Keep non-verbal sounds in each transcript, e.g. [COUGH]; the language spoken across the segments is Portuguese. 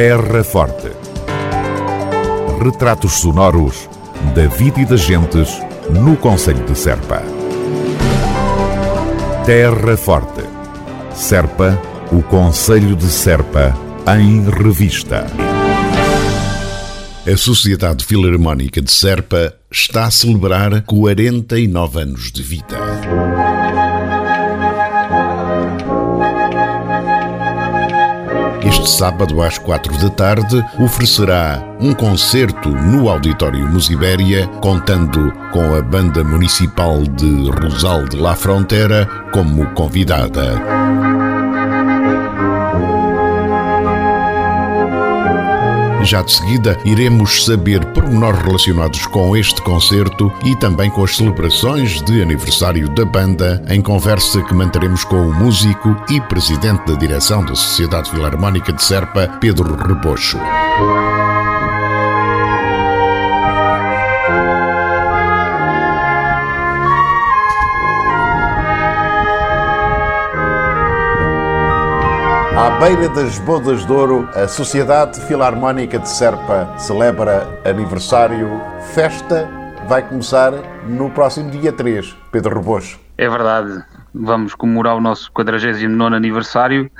Terra Forte. Retratos sonoros da vida e das gentes no Conselho de Serpa. Terra Forte. Serpa, o Conselho de Serpa, em revista. A Sociedade Filarmónica de Serpa está a celebrar 49 anos de vida. Sábado às quatro da tarde oferecerá um concerto no Auditório Musibéria, contando com a Banda Municipal de Rosal de La Frontera como convidada. Já de seguida, iremos saber pormenores relacionados com este concerto e também com as celebrações de aniversário da banda, em conversa que manteremos com o músico e presidente da direção da Sociedade Filarmónica de Serpa, Pedro Rebocho. À beira das Bodas de Ouro, a Sociedade Filarmónica de Serpa celebra aniversário. Festa vai começar no próximo dia 3, Pedro Rebocho. É verdade, vamos comemorar o nosso 49 aniversário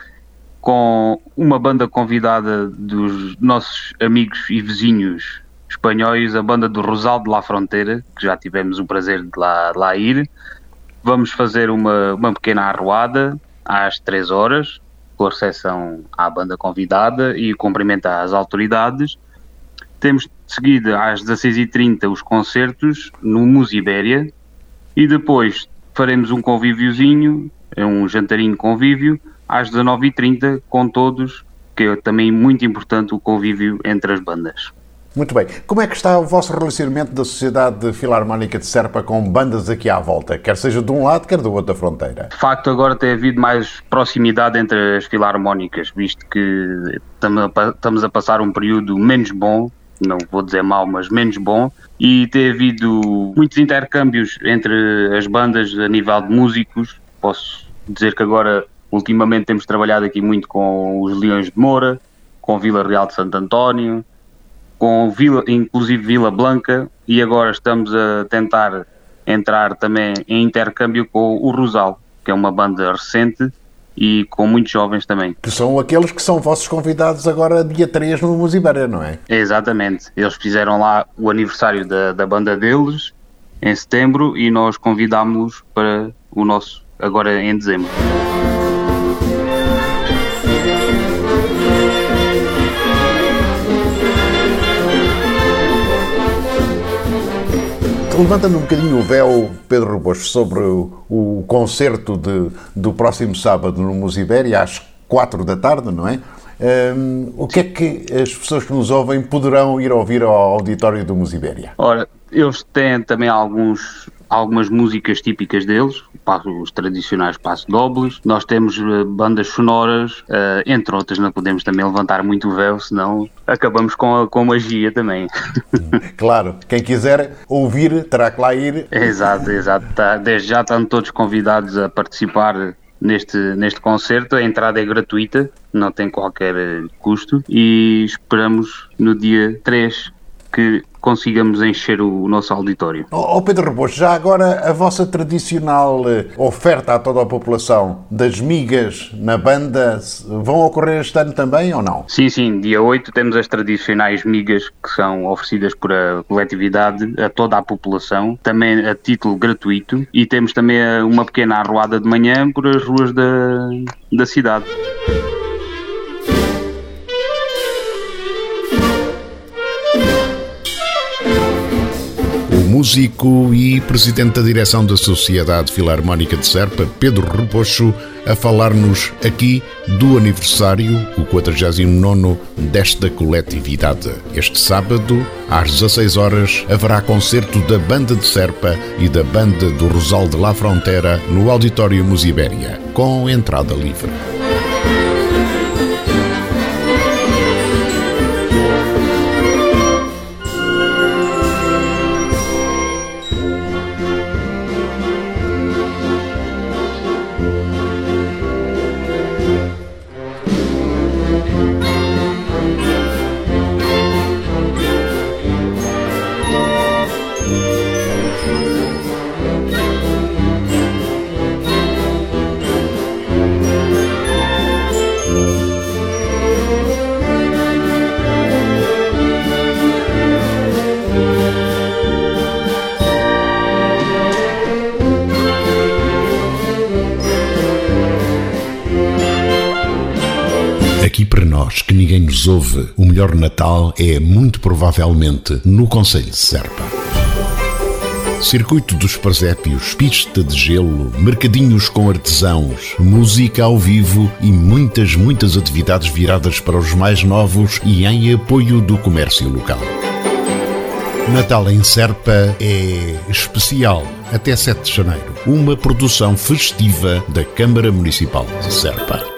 com uma banda convidada dos nossos amigos e vizinhos espanhóis, a banda do Rosal de La Fronteira, que já tivemos o prazer de lá, de lá ir. Vamos fazer uma, uma pequena arruada às 3 horas, a recepção à banda convidada e cumprimento às autoridades. Temos de seguida às 16h30 os concertos no Musibéria e depois faremos um convíviozinho, um jantarinho convívio, às 19h30 com todos, que é também muito importante o convívio entre as bandas. Muito bem. Como é que está o vosso relacionamento da Sociedade Filarmónica de Serpa com bandas aqui à volta, quer seja de um lado, quer do outro da fronteira? De facto, agora tem havido mais proximidade entre as filarmónicas, visto que estamos a passar um período menos bom, não vou dizer mau, mas menos bom, e tem havido muitos intercâmbios entre as bandas a nível de músicos. Posso dizer que agora, ultimamente, temos trabalhado aqui muito com os Leões de Moura, com Vila Real de Santo António, com Vila, inclusive Vila Blanca, e agora estamos a tentar entrar também em intercâmbio com o Rosal, que é uma banda recente e com muitos jovens também. Que são aqueles que são vossos convidados agora dia 3 no Musibéria, não é? Exatamente. Eles fizeram lá o aniversário da, da banda deles em setembro e nós convidámos-los para o nosso agora em dezembro. Levantando um bocadinho o véu, Pedro Rubos, sobre o, o concerto de, do próximo sábado no Musibéria, às quatro da tarde, não é? Um, o que é que as pessoas que nos ouvem poderão ir ouvir ao auditório do Musibéria? Ora, eles têm também alguns, algumas músicas típicas deles, os tradicionais passo dobles. Nós temos bandas sonoras, uh, entre outras, não podemos também levantar muito o véu, senão acabamos com a, com a magia também. [LAUGHS] Claro, quem quiser ouvir terá que lá ir. Exato, exato. Tá, desde já estão todos convidados a participar neste, neste concerto. A entrada é gratuita, não tem qualquer custo e esperamos no dia 3 que consigamos encher o nosso auditório. Oh, Pedro Rebocho, já agora a vossa tradicional oferta a toda a população das migas na banda vão ocorrer este ano também ou não? Sim, sim. Dia 8 temos as tradicionais migas que são oferecidas por a coletividade a toda a população, também a título gratuito e temos também uma pequena arruada de manhã por as ruas da, da cidade. Músico e presidente da direção da Sociedade Filarmónica de Serpa, Pedro Repocho, a falar-nos aqui do aniversário, o 49 desta coletividade. Este sábado, às 16 horas, haverá concerto da Banda de Serpa e da Banda do Rosal de La Frontera no Auditório Musibéria, com entrada livre. Nós que ninguém nos ouve, o melhor Natal é muito provavelmente no Conselho de Serpa. Circuito dos Presépios, pista de gelo, mercadinhos com artesãos, música ao vivo e muitas, muitas atividades viradas para os mais novos e em apoio do comércio local. Natal em Serpa é especial até 7 de janeiro. Uma produção festiva da Câmara Municipal de Serpa.